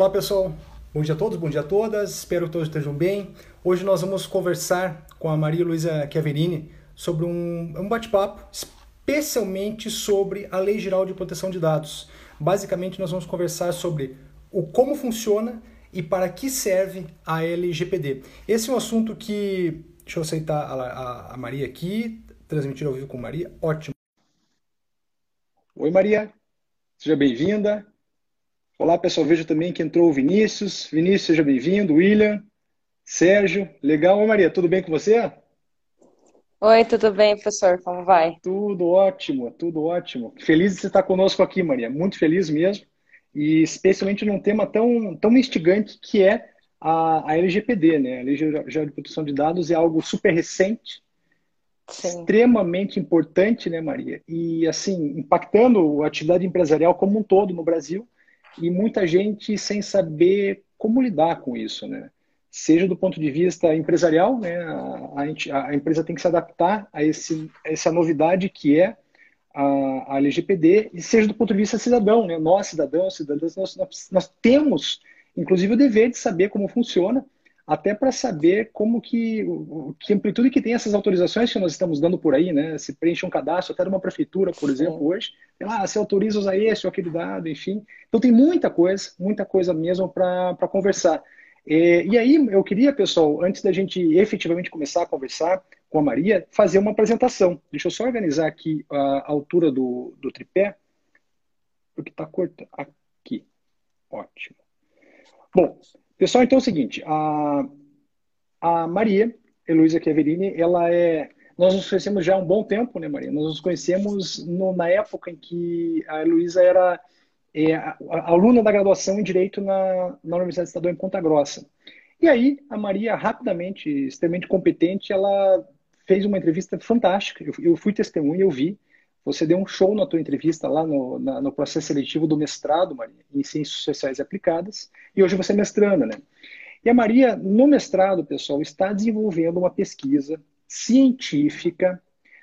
Olá pessoal, bom dia a todos, bom dia a todas, espero que todos estejam bem. Hoje nós vamos conversar com a Maria Luísa Chiaverini sobre um, um bate-papo especialmente sobre a Lei Geral de Proteção de Dados. Basicamente nós vamos conversar sobre o como funciona e para que serve a LGPD. Esse é um assunto que, deixa eu aceitar a, a, a Maria aqui, transmitir ao vivo com Maria, ótimo. Oi Maria, seja bem-vinda. Olá, pessoal. Vejo também que entrou o Vinícius. Vinícius, seja bem-vindo. William, Sérgio. Legal. Oi, Maria, tudo bem com você? Oi, tudo bem, professor? Como vai? Tudo ótimo, tudo ótimo. Feliz de você estar conosco aqui, Maria. Muito feliz mesmo. E especialmente num tema tão, tão instigante que é a, a LGPD, né? A Lei Geral de Proteção de Dados é algo super recente, Sim. extremamente importante, né, Maria? E, assim, impactando a atividade empresarial como um todo no Brasil e muita gente sem saber como lidar com isso, né? Seja do ponto de vista empresarial, né? A, a, empresa tem que se adaptar a, esse, a essa novidade que é a, a LGPD, e seja do ponto de vista cidadão, né? Nós, cidadãos, cidadãs, nós, nós, nós temos, inclusive, o dever de saber como funciona, até para saber como que, que amplitude que tem essas autorizações que nós estamos dando por aí, né? Se preenche um cadastro até de uma prefeitura, por exemplo, hoje, ah, se autoriza usar esse ou aquele dado, enfim. Então tem muita coisa, muita coisa mesmo para conversar. E, e aí eu queria, pessoal, antes da gente efetivamente começar a conversar com a Maria, fazer uma apresentação. Deixa eu só organizar aqui a altura do, do tripé, porque está cortando. Aqui. Ótimo. Bom, Pessoal, então é o seguinte, a, a Maria Heloísa Chiaverini, ela é... Nós nos conhecemos já há um bom tempo, né, Maria? Nós nos conhecemos no, na época em que a Heloísa era é, a, a aluna da graduação em Direito na, na Universidade Estadual em Ponta Grossa. E aí, a Maria, rapidamente, extremamente competente, ela fez uma entrevista fantástica. Eu, eu fui testemunha, eu vi. Você deu um show na tua entrevista lá no, na, no processo seletivo do mestrado, Maria, em Ciências Sociais Aplicadas, e hoje você é mestranda, né? E a Maria, no mestrado, pessoal, está desenvolvendo uma pesquisa científica,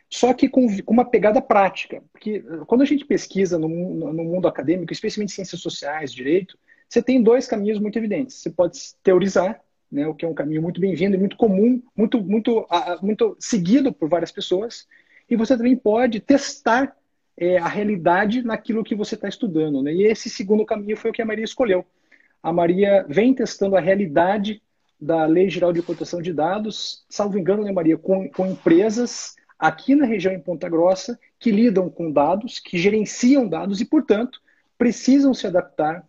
só que com, com uma pegada prática. Porque eh, quando a gente pesquisa no, no mundo acadêmico, especialmente ciências sociais, direito, você tem dois caminhos muito evidentes. Você pode teorizar, né, o que é um caminho muito bem-vindo e muito comum, muito, muito, muito seguido por várias pessoas, e você também pode testar é, a realidade naquilo que você está estudando. Né? E esse segundo caminho foi o que a Maria escolheu. A Maria vem testando a realidade da Lei Geral de Proteção de Dados, salvo engano, né, Maria, com, com empresas aqui na região em Ponta Grossa que lidam com dados, que gerenciam dados e, portanto, precisam se adaptar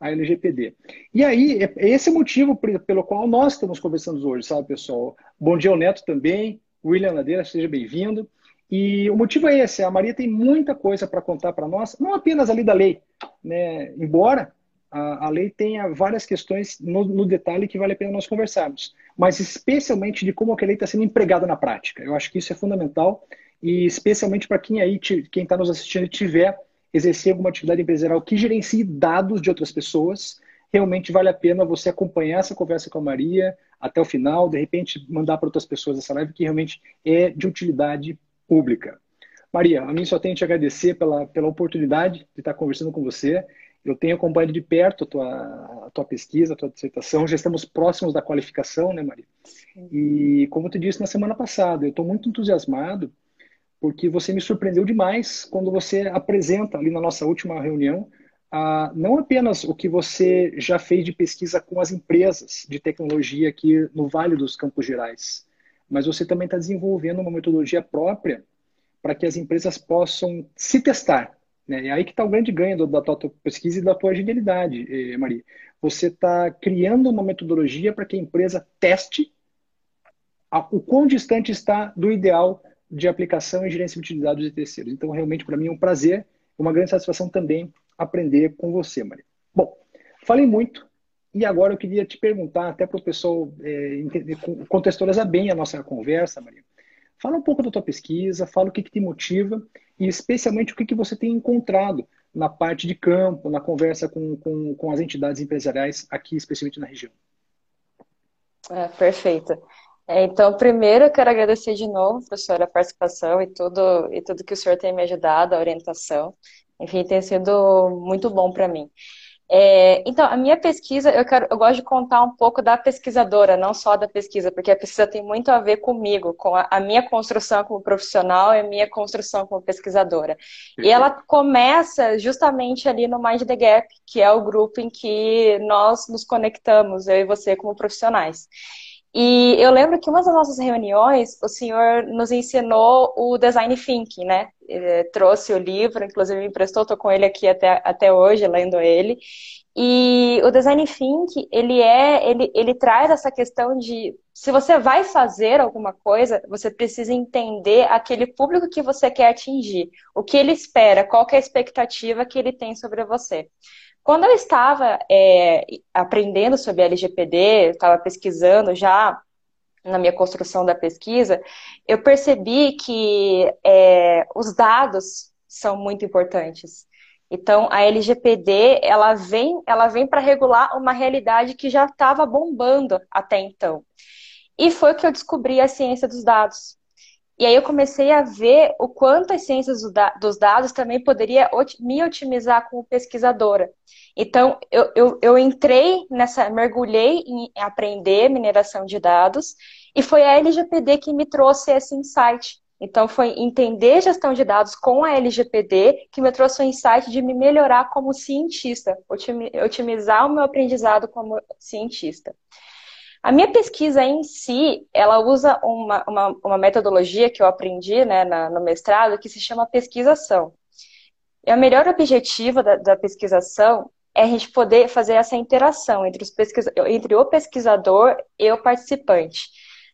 à LGPD. E aí, é, esse é o motivo pelo qual nós estamos conversando hoje, sabe, pessoal? Bom dia Neto também, William Ladeira, seja bem-vindo. E o motivo é esse: a Maria tem muita coisa para contar para nós, não apenas ali da lei, né? embora a, a lei tenha várias questões no, no, detalhe que vale a pena nós conversarmos, mas especialmente de como a lei está sendo empregada na prática. Eu acho que isso é fundamental e especialmente para quem aí, quem está nos assistindo, tiver exercer alguma atividade empresarial que gerencie dados de outras pessoas, realmente vale a pena você acompanhar essa conversa com a Maria até o final, de repente mandar para outras pessoas essa live que realmente é de utilidade pública. Maria, a mim só tenho te agradecer pela, pela oportunidade de estar conversando com você. Eu tenho acompanhado de perto a tua, a tua pesquisa, a tua dissertação. Já estamos próximos da qualificação, né, Maria? E como tu disse na semana passada, eu estou muito entusiasmado porque você me surpreendeu demais quando você apresenta ali na nossa última reunião ah, não apenas o que você já fez de pesquisa com as empresas de tecnologia aqui no Vale dos Campos Gerais, mas você também está desenvolvendo uma metodologia própria para que as empresas possam se testar. Né? É aí que está o grande ganho da tua pesquisa e da tua agilidade, eh, Maria. Você está criando uma metodologia para que a empresa teste o quão distante está do ideal de aplicação e gerenciamento de dados de terceiros. Então, realmente, para mim, é um prazer, uma grande satisfação também aprender com você, Maria. Bom, falei muito, e agora eu queria te perguntar, até para o pessoal é, entender, contextualizar bem a nossa conversa, Maria. Fala um pouco da tua pesquisa, fala o que, que te motiva e especialmente o que, que você tem encontrado na parte de campo, na conversa com, com, com as entidades empresariais aqui, especialmente na região. É, perfeito. É, então, primeiro, eu quero agradecer de novo, professor, a participação e tudo, e tudo que o senhor tem me ajudado, a orientação. Enfim, tem sido muito bom para mim. É, então, a minha pesquisa, eu, quero, eu gosto de contar um pouco da pesquisadora, não só da pesquisa, porque a pesquisa tem muito a ver comigo, com a, a minha construção como profissional e a minha construção como pesquisadora. E ela começa justamente ali no Mind the Gap, que é o grupo em que nós nos conectamos, eu e você, como profissionais. E eu lembro que uma das nossas reuniões, o senhor nos ensinou o design thinking, né? Ele trouxe o livro, inclusive me emprestou, estou com ele aqui até, até hoje, lendo ele. E o design thinking, ele é, ele, ele traz essa questão de se você vai fazer alguma coisa, você precisa entender aquele público que você quer atingir, o que ele espera, qual é a expectativa que ele tem sobre você. Quando eu estava é, aprendendo sobre LGPD, estava pesquisando já na minha construção da pesquisa, eu percebi que é, os dados são muito importantes. Então, a LGPD ela vem, ela vem para regular uma realidade que já estava bombando até então. E foi que eu descobri a ciência dos dados. E aí eu comecei a ver o quanto as ciências dos dados também poderia me otimizar como pesquisadora. Então, eu, eu, eu entrei nessa, mergulhei em aprender mineração de dados, e foi a LGPD que me trouxe esse insight. Então, foi entender gestão de dados com a LGPD que me trouxe o insight de me melhorar como cientista, otimizar o meu aprendizado como cientista. A minha pesquisa em si, ela usa uma, uma, uma metodologia que eu aprendi né, na, no mestrado que se chama pesquisação. E o melhor objetivo da, da pesquisação é a gente poder fazer essa interação entre, os pesquisa entre o pesquisador e o participante.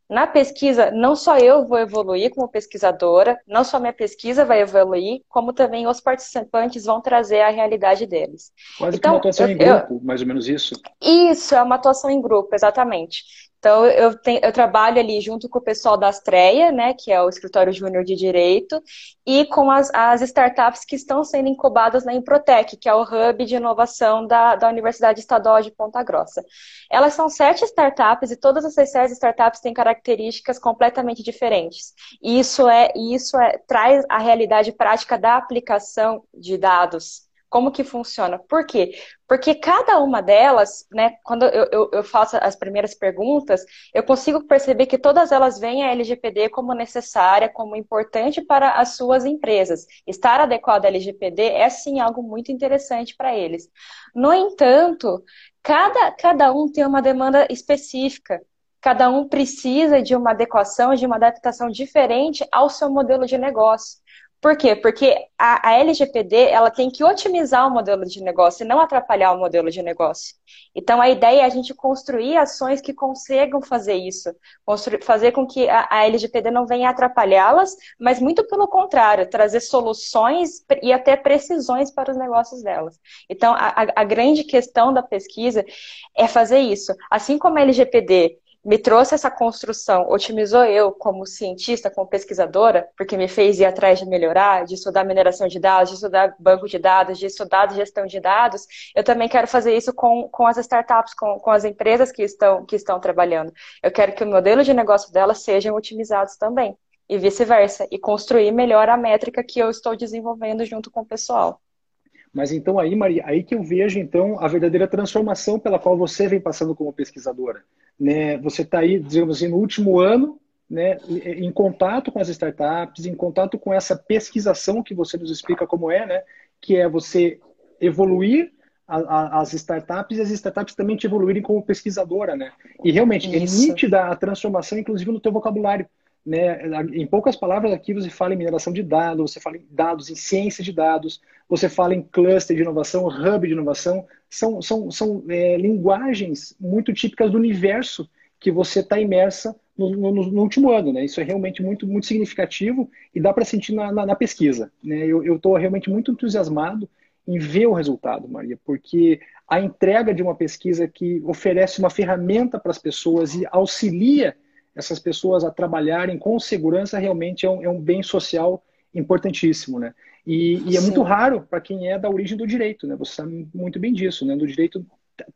Na pesquisa, não só eu vou evoluir como pesquisadora, não só minha pesquisa vai evoluir, como também os participantes vão trazer a realidade deles. Quase então, que uma atuação eu, em grupo, eu, mais ou menos isso. Isso, é uma atuação em grupo, exatamente. Então, eu, tenho, eu trabalho ali junto com o pessoal da Astreia, né, que é o escritório júnior de direito, e com as, as startups que estão sendo incubadas na Improtec, que é o hub de inovação da, da Universidade Estadual de Ponta Grossa. Elas são sete startups e todas essas sete startups têm características completamente diferentes. E isso é, isso é, traz a realidade prática da aplicação de dados como que funciona? Por quê? Porque cada uma delas, né, quando eu, eu, eu, faço as primeiras perguntas, eu consigo perceber que todas elas veem a LGPD como necessária, como importante para as suas empresas. Estar adequado à LGPD é sim algo muito interessante para eles. No entanto, cada, cada um tem uma demanda específica. Cada um precisa de uma adequação, de uma adaptação diferente ao seu modelo de negócio. Por quê? Porque a, a, LGPD ela tem que otimizar o modelo de negócio e não atrapalhar o modelo de negócio. Então a ideia é a gente construir ações que consigam fazer isso, fazer com que a, a LGPD não venha atrapalhá-las, mas muito pelo contrário, trazer soluções e até precisões para os negócios delas. Então a, a grande questão da pesquisa é fazer isso. Assim como a LGPD me trouxe essa construção, otimizou eu como cientista, como pesquisadora, porque me fez ir atrás de melhorar, de estudar mineração de dados, de estudar banco de dados, de estudar gestão de dados, eu também quero fazer isso com, com as startups, com, com as empresas que estão, que estão trabalhando. Eu quero que o modelo de negócio delas sejam otimizados também, e vice-versa, e construir melhor a métrica que eu estou desenvolvendo junto com o pessoal. Mas então aí, Maria, aí que eu vejo então a verdadeira transformação pela qual você vem passando como pesquisadora. Né? Você está aí, digamos assim, no último ano, né, em contato com as startups, em contato com essa pesquisação que você nos explica como é, né, que é você evoluir a, a, as startups e as startups também te evoluírem como pesquisadora, né? E realmente é Isso. é nítida a transformação, inclusive no teu vocabulário. Né? Em poucas palavras aqui você fala em mineração de dados, você fala em dados, em ciência de dados, você fala em cluster de inovação, hub de inovação, são, são, são é, linguagens muito típicas do universo que você está imersa no, no, no, último ano, né? Isso é realmente muito, muito significativo e dá para sentir na, na, na, pesquisa, né? Eu estou realmente muito entusiasmado em ver o resultado, Maria, porque a entrega de uma pesquisa que oferece uma ferramenta para as pessoas e auxilia essas pessoas a trabalharem com segurança realmente é um, é um bem social importantíssimo, né? E, e é muito raro para quem é da origem do direito, né? Você sabe muito bem disso, né? Do direito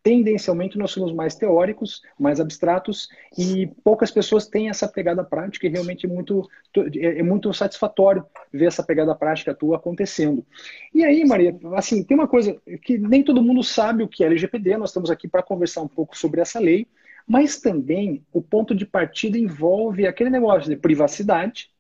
tendencialmente nós somos mais teóricos, mais abstratos e poucas pessoas têm essa pegada prática e realmente é muito, é, é muito satisfatório ver essa pegada prática tua acontecendo. E aí, Maria, assim, tem uma coisa que nem todo mundo sabe o que é LGPD, nós estamos aqui para conversar um pouco sobre essa lei, mas também o ponto de partida envolve aquele negócio de privacidade,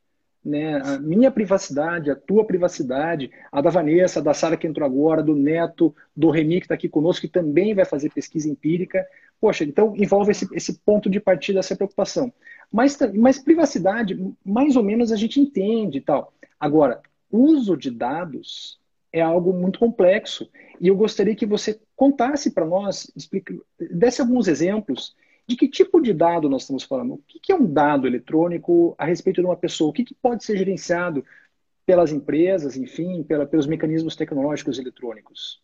né, a minha privacidade, a tua privacidade, a da Vanessa, da Sara que entrou agora, do Neto, do Reni que está aqui conosco, que também vai fazer pesquisa empírica. Poxa, então envolve esse, esse ponto de partida, essa preocupação. Mas, mas privacidade, mais ou menos a gente entende e tal. Agora, uso de dados é algo muito complexo. E eu gostaria que você contasse para nós, explique, desse alguns exemplos de que tipo de dado nós estamos falando? O que é um dado eletrônico a respeito de uma pessoa? O que pode ser gerenciado pelas empresas, enfim, pela, pelos mecanismos tecnológicos eletrônicos?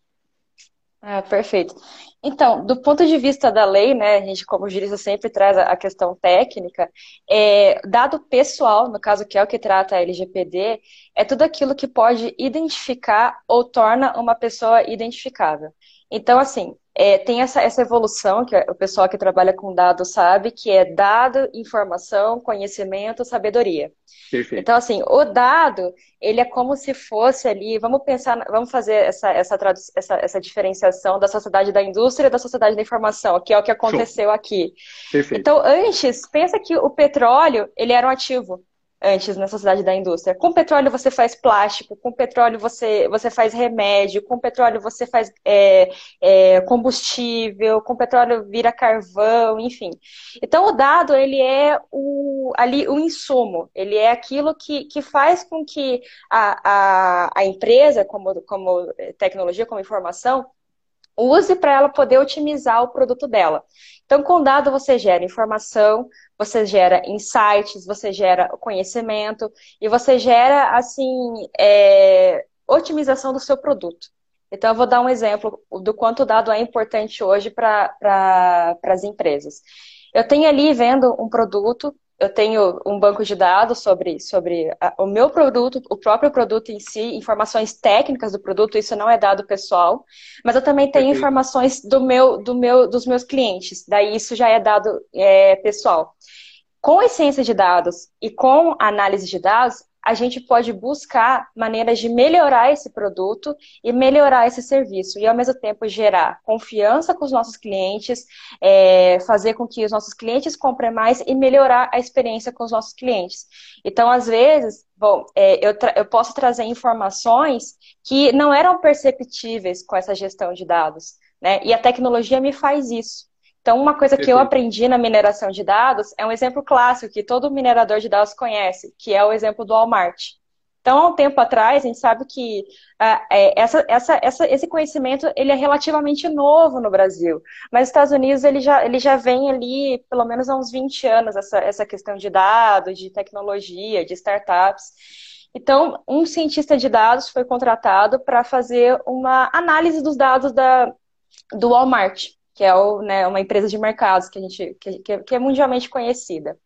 Ah, perfeito. Então, do ponto de vista da lei, né, a gente, como jurista, sempre traz a questão técnica, é, dado pessoal, no caso que é o que trata a LGPD, é tudo aquilo que pode identificar ou torna uma pessoa identificável. Então, assim, é, tem essa, essa evolução que o pessoal que trabalha com dados sabe, que é dado, informação, conhecimento, sabedoria. Perfeito. Então, assim, o dado, ele é como se fosse ali, vamos pensar, vamos fazer essa, essa, essa, essa diferenciação da sociedade da indústria e da sociedade da informação, que é o que aconteceu Show. aqui. Perfeito. Então, antes, pensa que o petróleo, ele era um ativo antes na sociedade da indústria. Com petróleo você faz plástico, com petróleo você, você faz remédio, com petróleo você faz é, é, combustível, com petróleo vira carvão, enfim. Então o dado ele é o, ali o insumo, ele é aquilo que, que faz com que a, a, a empresa, como, como tecnologia, como informação, use para ela poder otimizar o produto dela. Então, com dado você gera informação, você gera insights, você gera conhecimento e você gera, assim, é, otimização do seu produto. Então, eu vou dar um exemplo do quanto o dado é importante hoje para pra, as empresas. Eu tenho ali vendo um produto, eu tenho um banco de dados sobre, sobre a, o meu produto, o próprio produto em si, informações técnicas do produto, isso não é dado pessoal, mas eu também tenho Perfeito. informações do meu, do meu, dos meus clientes, daí isso já é dado é, pessoal. Com a ciência de dados e com a análise de dados, a gente pode buscar maneiras de melhorar esse produto e melhorar esse serviço, e ao mesmo tempo gerar confiança com os nossos clientes, é, fazer com que os nossos clientes comprem mais e melhorar a experiência com os nossos clientes. Então, às vezes, bom, é, eu, eu posso trazer informações que não eram perceptíveis com essa gestão de dados, né? E a tecnologia me faz isso. Então, uma coisa que eu aprendi na mineração de dados é um exemplo clássico que todo minerador de dados conhece, que é o exemplo do Walmart. Então, há um tempo atrás, a gente sabe que uh, é, essa, essa, essa, esse conhecimento ele é relativamente novo no Brasil. Mas nos Estados Unidos ele já, ele já vem ali, pelo menos há uns 20 anos, essa, essa questão de dados, de tecnologia, de startups. Então, um cientista de dados foi contratado para fazer uma análise dos dados da, do Walmart que é o, né, uma empresa de mercados que a gente que, que é mundialmente conhecida.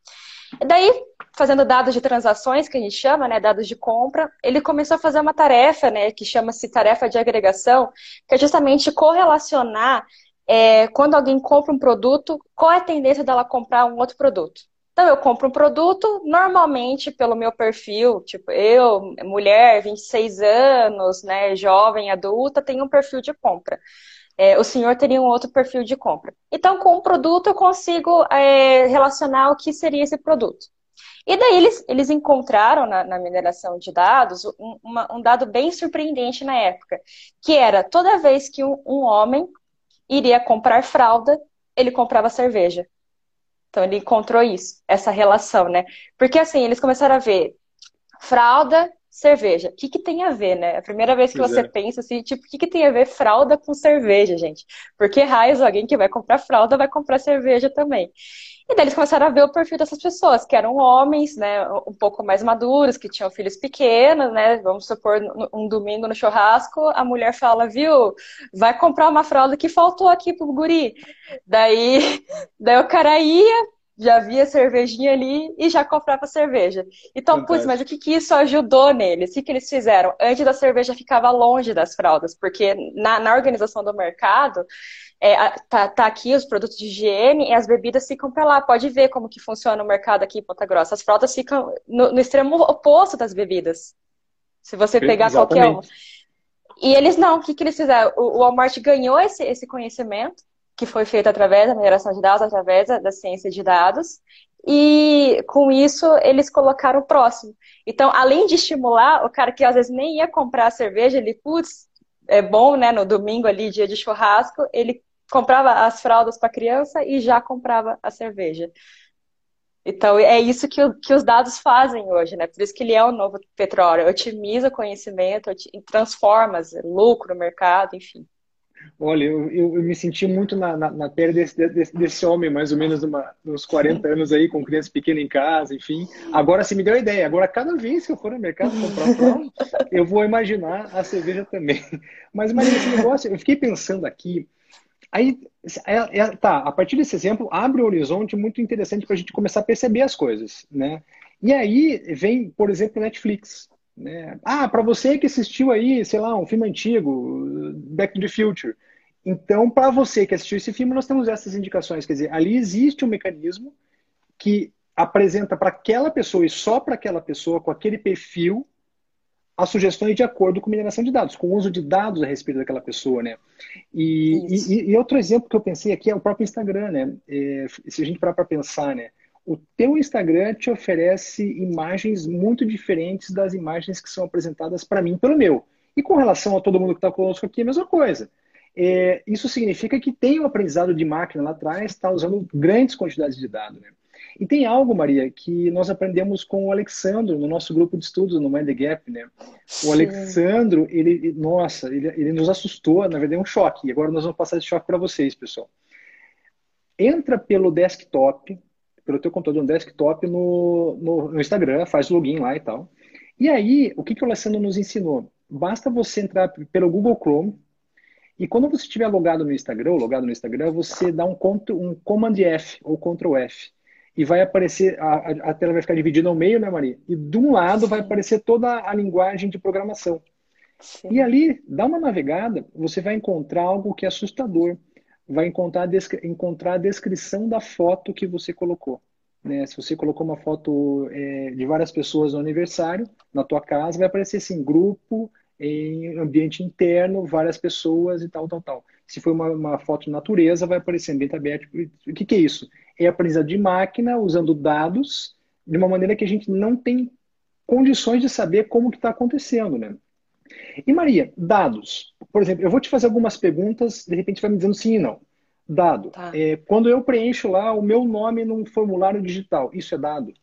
E daí, fazendo dados de transações, que a gente chama, né, dados de compra, ele começou a fazer uma tarefa, né, que chama-se tarefa de agregação, que é justamente correlacionar é, quando alguém compra um produto, qual é a tendência dela comprar um outro produto. Então, eu compro um produto, normalmente, pelo meu perfil, tipo, eu, mulher, 26 anos, né, jovem, adulta, tenho um perfil de compra é, o senhor teria um outro perfil de compra. Então, com o produto, eu consigo é, relacionar o que seria esse produto. E daí eles, eles encontraram na, na mineração de dados um, uma, um, dado bem surpreendente na época, que era toda vez que um, um homem iria comprar fralda, ele comprava cerveja. Então ele encontrou isso, essa relação, né? Porque assim, eles começaram a ver fralda cerveja. O que, que tem a ver, né? A primeira vez que pois você é. pensa assim, tipo, o que, que tem a ver fralda com cerveja, gente? Porque raios, alguém que vai comprar fralda vai comprar cerveja também. E daí eles começaram a ver o perfil dessas pessoas, que eram homens, né, um pouco mais maduros, que tinham filhos pequenos, né? Vamos supor, um domingo no churrasco, a mulher fala, viu, vai comprar uma fralda que faltou aqui pro guri. Daí, daí o cara ia, já via cervejinha ali e já comprava cerveja. Então, putz, mas o que, que isso ajudou neles? O que, que eles fizeram? Antes da cerveja ficava longe das fraldas, porque na, na organização do mercado, é, tá, tá, aqui os produtos de higiene e as bebidas ficam para lá. Pode ver como que funciona o mercado aqui em Ponta Grossa. As fraldas ficam no, no extremo oposto das bebidas. Se você pegar Exatamente. qualquer uma. E eles não, o que, que eles fizeram? O, o Walmart ganhou esse, esse conhecimento, que foi feito através da mineração de dados, através da, ciência de dados, e com isso eles colocaram o próximo. Então, além de estimular o cara que às vezes nem ia comprar cerveja, ele, putz, é bom, né, no domingo ali, dia de churrasco, ele comprava as fraldas para criança e já comprava a cerveja. Então, é isso que, que os dados fazem hoje, né? Por isso que ele é o novo petróleo. Otimiza o conhecimento, transforma lucro, mercado, enfim. Olha, eu, eu, eu me senti muito na, na, na pele desse, desse, desse, homem, mais ou menos uma, uns 40 anos aí, com criança pequena em casa, enfim. Agora você me deu a ideia. Agora, cada vez que eu for no mercado comprar pão, eu vou imaginar a cerveja também. Mas, mas esse negócio, eu fiquei pensando aqui, Aí, é, é, tá, a partir desse exemplo, abre um horizonte muito interessante para a gente começar a perceber as coisas, né? E aí vem, por exemplo, Netflix. Né? Ah, para você que assistiu aí, sei lá, um filme antigo, Back to the Future. Então, para você que assistiu esse filme, nós temos essas indicações. Quer dizer, ali existe um mecanismo que apresenta para aquela pessoa e só para aquela pessoa, com aquele perfil, as sugestões de acordo com mineração de dados, com o uso de dados a respeito daquela pessoa, né? E, e, e, outro exemplo que eu pensei aqui é o próprio Instagram, né? É, se a gente parar para pensar, né? O teu Instagram te oferece imagens muito diferentes das imagens que são apresentadas para mim pelo meu. E com relação a todo mundo que está conosco aqui, é a mesma coisa. É, isso significa que tem um aprendizado de máquina lá atrás, está usando grandes quantidades de dados, né? E tem algo, Maria, que nós aprendemos com o Alexandro no nosso grupo de estudos no Mind the Gap, né? Sim. O Alexandro, ele, nossa, ele, ele nos assustou, na verdade é um choque. E agora nós vamos passar esse choque para vocês, pessoal. Entra pelo desktop, pelo teu computador no desktop no, no, no Instagram, faz login lá e tal. E aí, o que, que o Alessandro nos ensinou? Basta você entrar pelo Google Chrome, e quando você estiver logado no Instagram, logado no Instagram, você dá um, um Command F ou Ctrl F e vai aparecer, a, a tela vai ficar dividida ao meio, né, Maria? E de um lado Sim. vai aparecer toda a linguagem de programação. Sim. E ali, dá uma navegada, você vai encontrar algo que é assustador. Vai encontrar, encontrar a descrição da foto que você colocou. Né? Se você colocou uma foto é, de várias pessoas no aniversário, na tua casa, vai aparecer assim, grupo, em ambiente interno, várias pessoas e tal, tal, tal. Se for uma, uma foto de natureza, vai aparecer ambiente aberto. O que, que é isso? É aprendizado de máquina, usando dados, de uma maneira que a gente não tem condições de saber como que está acontecendo, né? E Maria, dados. Por exemplo, eu vou te fazer algumas perguntas, de repente vai me dizendo sim e não. Dado. Tá. É, quando eu preencho lá o meu nome num formulário digital, isso é dado?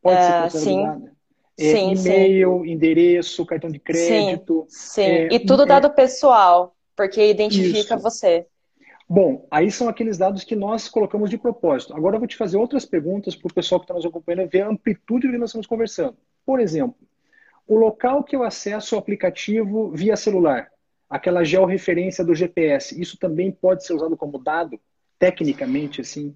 Pode ser é, considerado sim. dado? É, sim, e-mail, sim. endereço, cartão de crédito. Sim, sim. É, e tudo é, dado pessoal, porque identifica isso. você. Bom, aí são aqueles dados que nós colocamos de propósito. Agora eu vou te fazer outras perguntas para o pessoal que está nos acompanhando ver a amplitude do que nós estamos conversando. Por exemplo, o local que eu acesso o aplicativo via celular, aquela georreferência do GPS, isso também pode ser usado como dado, tecnicamente, assim?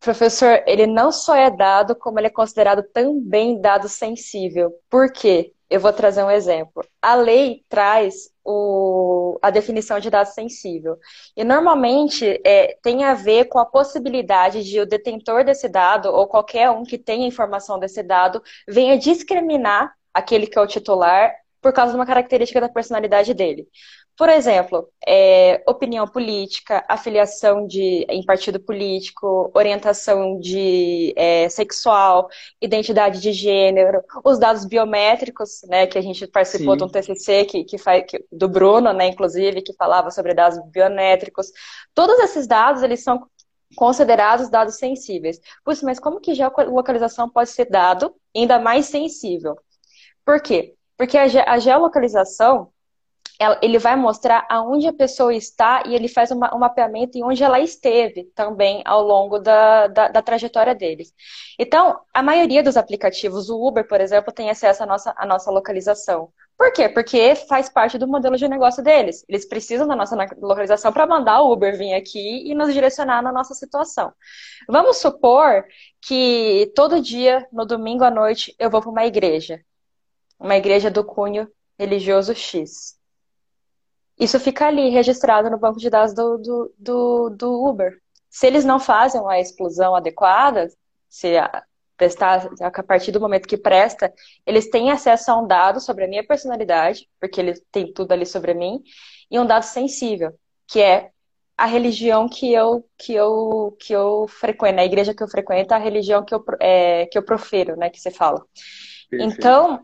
Professor, ele não só é dado, como ele é considerado também dado sensível. Por quê? Eu vou trazer um exemplo. A lei traz o, a definição de dado sensível. E normalmente é, tem a ver com a possibilidade de o detentor desse dado, ou qualquer um que tenha informação desse dado, venha discriminar aquele que é o titular por causa de uma característica da personalidade dele. Por exemplo, é, opinião política, afiliação de, em partido político, orientação de é, sexual, identidade de gênero, os dados biométricos, né, que a gente participou Sim. de um TCC que, que, faz, que, do Bruno, né, inclusive, que falava sobre dados biométricos. Todos esses dados, eles são considerados dados sensíveis. Puxa, mas como que geolocalização pode ser dado ainda mais sensível? Por quê? Porque a, a geolocalização ele vai mostrar aonde a pessoa está e ele faz uma, um mapeamento em onde ela esteve também ao longo da, da, da, trajetória deles. Então, a maioria dos aplicativos, o Uber, por exemplo, tem acesso à nossa, à nossa localização. Por quê? Porque faz parte do modelo de negócio deles. Eles precisam da nossa localização para mandar o Uber vir aqui e nos direcionar na nossa situação. Vamos supor que todo dia, no domingo à noite, eu vou para uma igreja. Uma igreja do cunho religioso X. Isso fica ali registrado no banco de dados do, do, do, do Uber. Se eles não fazem a exclusão adequada, se a, prestar, a partir do momento que presta, eles têm acesso a um dado sobre a minha personalidade, porque eles têm tudo ali sobre mim, e um dado sensível, que é a religião que eu que eu que eu frequento, a igreja que eu frequento, a religião que eu é, que eu profiro, né, que você fala. Perfeito. Então,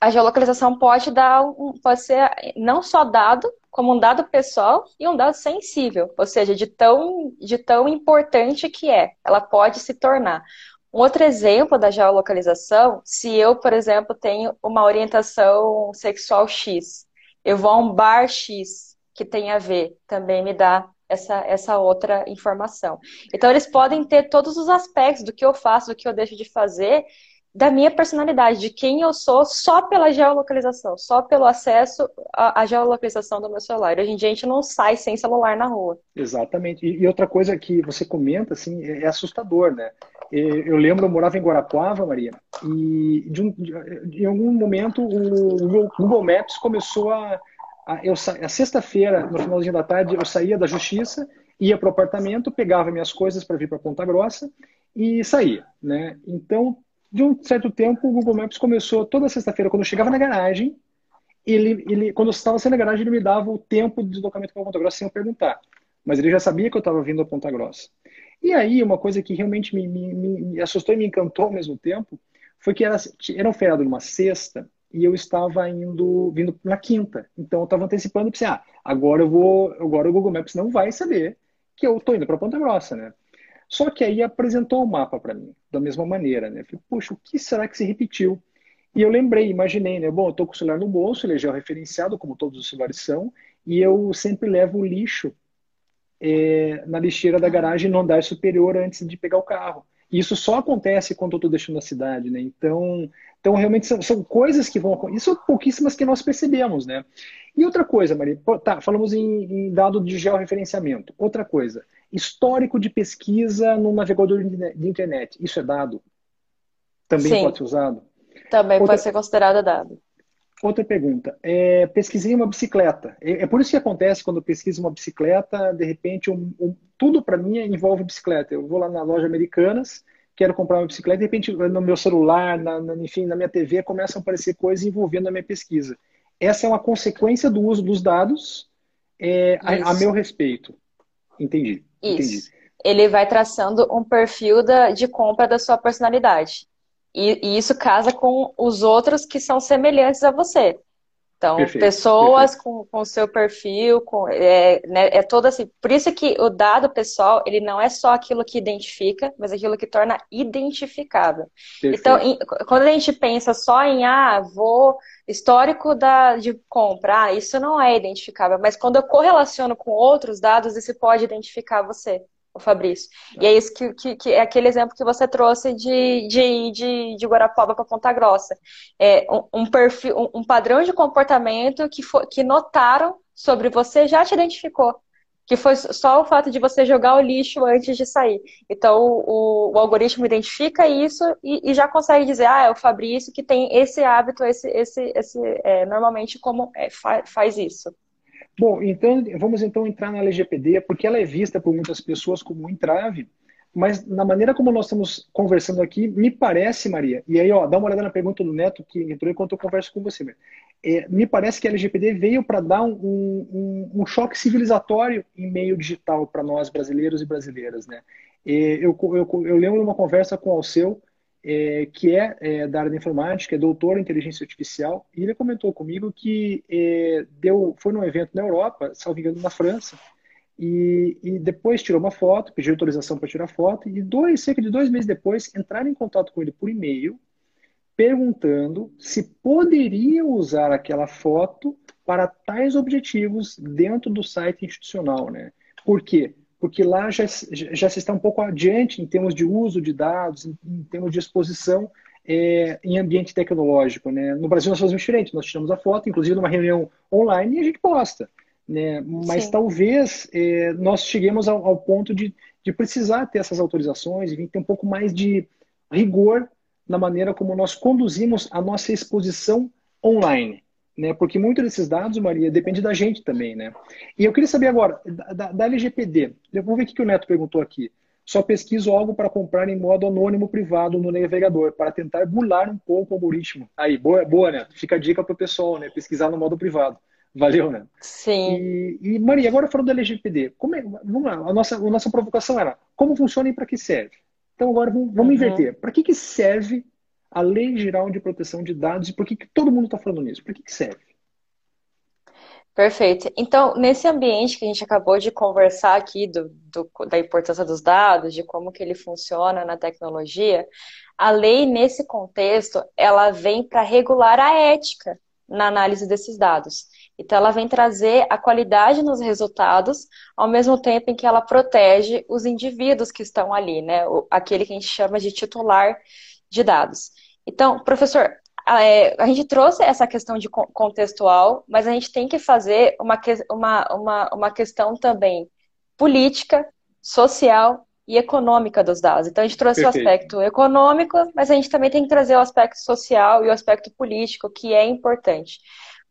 a geolocalização pode dar pode ser não só dado, como um dado pessoal e um dado sensível, ou seja, de tão, de tão importante que é, ela pode se tornar. Um outro exemplo da geolocalização, se eu, por exemplo, tenho uma orientação sexual X, eu vou a um bar X que tem a ver, também me dá essa, essa outra informação. Então, eles podem ter todos os aspectos do que eu faço, do que eu deixo de fazer, da minha personalidade, de quem eu sou, só pela geolocalização, só pelo acesso à, geolocalização do meu celular. Hoje em dia a gente não sai sem celular na rua. Exatamente. E, e outra coisa que você comenta, assim, é, é assustador, né? Eu lembro, eu morava em Guarapuava, Maria, e de um, de, em algum momento o Google Maps começou a. a, eu, a sexta-feira, no finalzinho da tarde, eu saía da justiça, ia para o apartamento, pegava minhas coisas para vir para Ponta Grossa e saía. Né? Então, de um certo tempo, o Google Maps começou toda sexta-feira, quando eu chegava na garagem, ele, ele, quando eu estava saindo da garagem, ele me dava o tempo de deslocamento para Ponta Grossa sem eu perguntar. Mas ele já sabia que eu estava vindo a Ponta Grossa. E aí, uma coisa que realmente me, me, me assustou e me encantou ao mesmo tempo foi que era, era um feriado numa sexta e eu estava indo vindo na quinta. Então eu estava antecipando e pensei, ah, agora eu vou, agora o Google Maps não vai saber que eu estou indo para Ponta Grossa, né? Só que aí apresentou o mapa para mim, da mesma maneira, né? Falei, poxa, o que será que se repetiu? E eu lembrei, imaginei, né? Bom, eu estou com o celular no bolso, ele é georreferenciado, como todos os celulares são, e eu sempre levo o lixo é, na lixeira da garagem no andar superior antes de pegar o carro. E isso só acontece quando eu estou deixando a cidade, né? Então, então realmente são, são coisas que vão acontecer. Isso são pouquíssimas que nós percebemos, né? E outra coisa, Maria, tá, falamos em, em dado de georreferenciamento. Outra coisa, Histórico de pesquisa no navegador de internet. Isso é dado? Também Sim. pode ser usado? Também Outra... pode ser considerado dado. Outra pergunta. É, pesquisei uma bicicleta. É, é, por isso que acontece quando eu pesquiso uma bicicleta, de repente, um, um, tudo para mim envolve bicicleta. Eu vou lá na loja Americanas, quero comprar uma bicicleta, de repente, no meu celular, na, na, enfim, na minha TV, começam a aparecer coisas envolvendo a minha pesquisa. Essa é uma consequência do uso dos dados é, a, a meu respeito. Entendi. Isso. Entendi. Ele vai traçando um perfil da, de compra da sua personalidade. E, e, isso casa com os outros que são semelhantes a você. Então, perfeito, pessoas perfeito. com o seu perfil, com, é, né, é todo assim. Por isso que o dado pessoal, ele não é só aquilo que identifica, mas aquilo que torna identificável. Perfeito. Então, em, quando a gente pensa só em, ah, vou, histórico da, de compra, ah, isso não é identificável. Mas quando eu correlaciono com outros dados, isso pode identificar você o Fabrício. E é isso que, que, que, é aquele exemplo que você trouxe de, de, de, de Guarapuava para Ponta Grossa. É um, um perfil, um, um, padrão de comportamento que, for, que notaram sobre você já te identificou. Que foi só o fato de você jogar o lixo antes de sair. Então, o, o algoritmo identifica isso e, e, já consegue dizer, ah, é o Fabrício que tem esse hábito, esse, esse, esse é, normalmente como é, fa, faz isso. Bom, então vamos então entrar na LGPD, porque ela é vista por muitas pessoas como um entrave, mas na maneira como nós estamos conversando aqui, me parece, Maria, e aí ó, dá uma olhada na pergunta do Neto que entrou enquanto eu converso com você, é, me parece que a LGPD veio para dar um, um, um, choque civilizatório em meio digital para nós brasileiros e brasileiras, né? Eu, eu, eu lembro uma conversa com o Alceu, é, que é, é, da área da informática, é doutor em inteligência artificial, e ele comentou comigo que é, deu, foi num evento na Europa, salvo engano, na França, e, e depois tirou uma foto, pediu autorização para tirar foto, e dois, cerca de dois meses depois entraram em contato com ele por e-mail, perguntando se poderia usar aquela foto para tais objetivos dentro do site institucional. Né? Por quê? Porque lá já, já se está um pouco adiante em termos de uso de dados, em, em termos de exposição é, em ambiente tecnológico. Né? No Brasil nós fazemos diferente, nós tiramos a foto, inclusive numa reunião online, e a gente posta. Né? Mas Sim. talvez é, nós cheguemos ao, ao ponto de, de, precisar ter essas autorizações e ter um pouco mais de rigor na maneira como nós conduzimos a nossa exposição online. Né? Porque muitos desses dados, Maria, depende da gente também. Né? E eu queria saber agora, da, da LGPD, vamos ver o que o Neto perguntou aqui. Só pesquiso algo para comprar em modo anônimo privado no navegador, para tentar burlar um pouco o algoritmo. Aí, boa, boa, Neto. Fica a dica para o pessoal, né? Pesquisar no modo privado. Valeu, né? Sim. E, e, Maria, agora falando da LGPD, como é, vamos lá, a nossa, a nossa provocação era como funciona e para que serve? Então agora vamos, vamos uhum. inverter. Para que, que serve a Lei Geral de Proteção de Dados e por que, que todo mundo está falando nisso? Para que, que serve? Perfeito. Então, nesse ambiente que a gente acabou de conversar aqui do, do, da importância dos dados, de como que ele funciona na tecnologia, a lei, nesse contexto, ela vem para regular a ética na análise desses dados. Então, ela vem trazer a qualidade nos resultados, ao mesmo tempo em que ela protege os indivíduos que estão ali, né? Aquele que a gente chama de titular de dados. Então, professor, é, a gente trouxe essa questão de contextual, mas a gente tem que fazer uma, uma, uma, uma questão também política, social e econômica dos dados. Então, a gente trouxe Perfeito. o aspecto econômico, mas a gente também tem que trazer o aspecto social e o aspecto político, que é importante.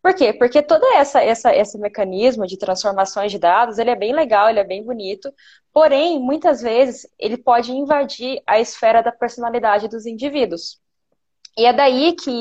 Por quê? Porque todo essa, essa, esse mecanismo de transformações de dados, ele é bem legal, ele é bem bonito, porém, muitas vezes, ele pode invadir a esfera da personalidade dos indivíduos. E é daí que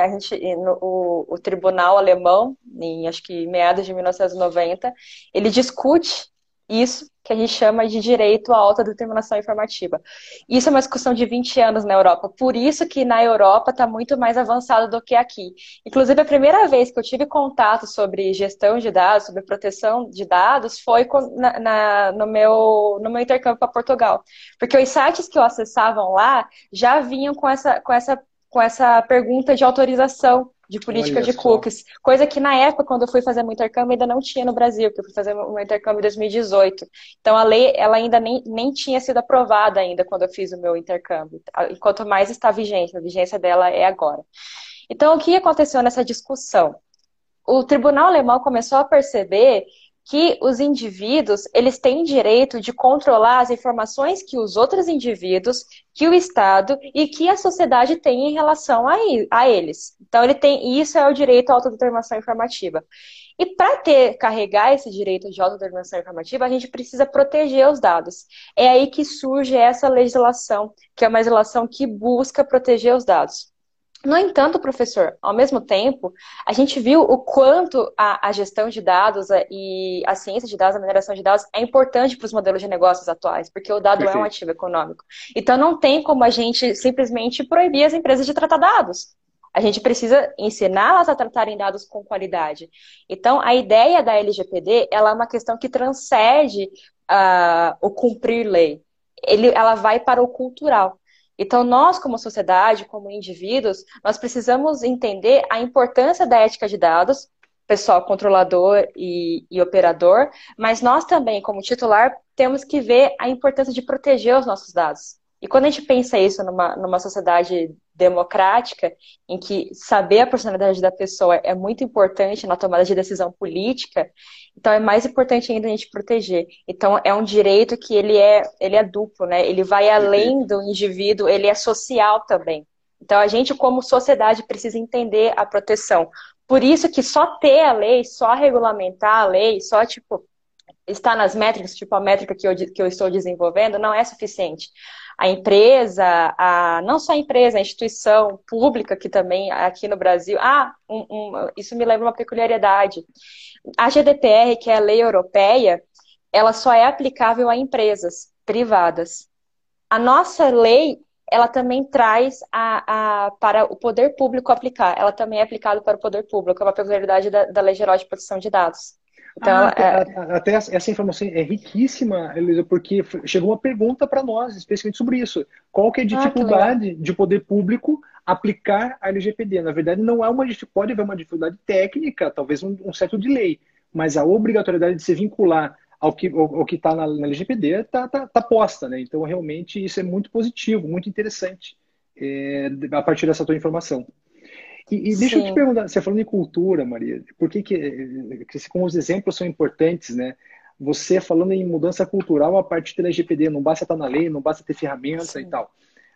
a gente, no, o, o, tribunal alemão, em acho que meados de 1990, ele discute isso que a gente chama de direito à autodeterminação informativa. Isso é uma discussão de 20 anos na Europa. Por isso que na Europa está muito mais avançado do que aqui. Inclusive, a primeira vez que eu tive contato sobre gestão de dados, sobre proteção de dados, foi na, na, no, meu, no meu intercâmbio para Portugal. Porque os sites que eu acessavam lá já vinham com essa, com essa com essa pergunta de autorização de política Olha de cookies. Só. Coisa que na época, quando eu fui fazer meu intercâmbio, ainda não tinha no Brasil, porque eu fui fazer meu intercâmbio em 2018. Então a lei ela ainda nem, nem tinha sido aprovada ainda quando eu fiz o meu intercâmbio. Enquanto mais está vigente, a vigência dela é agora. Então, o que aconteceu nessa discussão? O tribunal alemão começou a perceber que os indivíduos eles têm direito de controlar as informações que os outros indivíduos, que o Estado e que a sociedade têm em relação a, a eles. Então ele tem isso é o direito à autodeterminação informativa. E para ter carregar esse direito de autodeterminação informativa, a gente precisa proteger os dados. É aí que surge essa legislação, que é uma legislação que busca proteger os dados. No entanto, professor, ao mesmo tempo, a gente viu o quanto a, a, gestão de dados e a ciência de dados, a mineração de dados é importante para os modelos de negócios atuais, porque o dado Perfeito. é um ativo econômico. Então, não tem como a gente simplesmente proibir as empresas de tratar dados. A gente precisa ensiná-las a tratarem dados com qualidade. Então, a ideia da LGPD ela é uma questão que transcende uh, o cumprir lei. Ele, ela vai para o cultural. Então, nós, como sociedade, como indivíduos, nós precisamos entender a importância da ética de dados, pessoal controlador e, e, operador, mas nós também, como titular, temos que ver a importância de proteger os nossos dados. E quando a gente pensa isso numa, numa sociedade democrática, em que saber a personalidade da pessoa é muito importante na tomada de decisão política, então é mais importante ainda a gente proteger. Então é um direito que ele é, ele é duplo, né? Ele vai além do indivíduo, ele é social também. Então a gente como sociedade precisa entender a proteção. Por isso que só ter a lei, só regulamentar a lei, só tipo estar nas métricas, tipo a métrica que eu, que eu estou desenvolvendo, não é suficiente a empresa, a, não só a empresa, a instituição pública que também aqui no Brasil. Ah, um, um, isso me lembra uma peculiaridade. A GDPR, que é a lei europeia, ela só é aplicável a empresas privadas. A nossa lei, ela também traz a, a, para o poder público aplicar. Ela também é aplicada para o poder público, é uma peculiaridade da, da Lei Geral de Proteção de Dados. Então, ah, é... Até essa informação é riquíssima, Elisa, porque chegou uma pergunta para nós, especialmente sobre isso. Qual que é a ah, dificuldade ah, de poder público aplicar a LGPD? Na verdade, não é uma pode haver uma dificuldade técnica, talvez um, um certo delay, mas a obrigatoriedade de se vincular ao que ao, que está na, na, LGPD está tá, tá posta, né? Então, realmente, isso é muito positivo, muito interessante é, a partir dessa tua informação. E, e deixa Sim. eu te perguntar, você falando em cultura, Maria, por que, que, que como os exemplos são importantes, né? Você falando em mudança cultural a partir da LGPD, não basta estar na lei, não basta ter ferramenta Sim. e tal.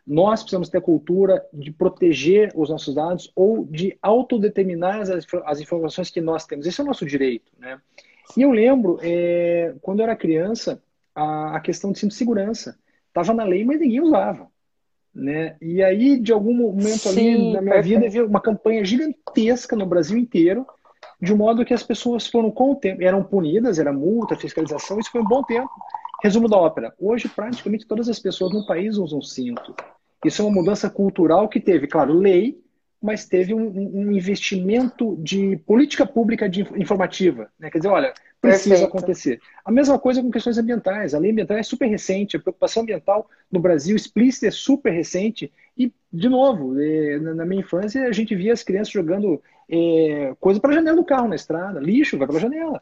Nós precisamos ter a cultura de proteger os nossos dados ou de autodeterminar as, as informações que nós temos. Esse é o nosso direito, né? E eu lembro, é, quando eu era criança, a, a questão de cinto de segurança. Estava na lei, mas ninguém usava. Né? E aí, de algum momento Sim, ali na minha perfeito. vida, havia uma campanha gigantesca no Brasil inteiro, de um modo que as pessoas foram com o tempo, eram punidas, era multa, fiscalização, isso foi um bom tempo. Resumo da ópera: hoje, praticamente todas as pessoas no país usam cinto. Isso é uma mudança cultural que teve, claro, lei, mas teve um, um investimento de política pública de informativa. Né? Quer dizer, olha, precisa Perfeito. acontecer. A mesma coisa com questões ambientais. A lei ambiental é super recente, a preocupação ambiental no Brasil explícita é super recente. E, de novo, é, na minha infância, a gente via as crianças jogando é, coisa para a janela do carro na estrada, lixo vai para a janela.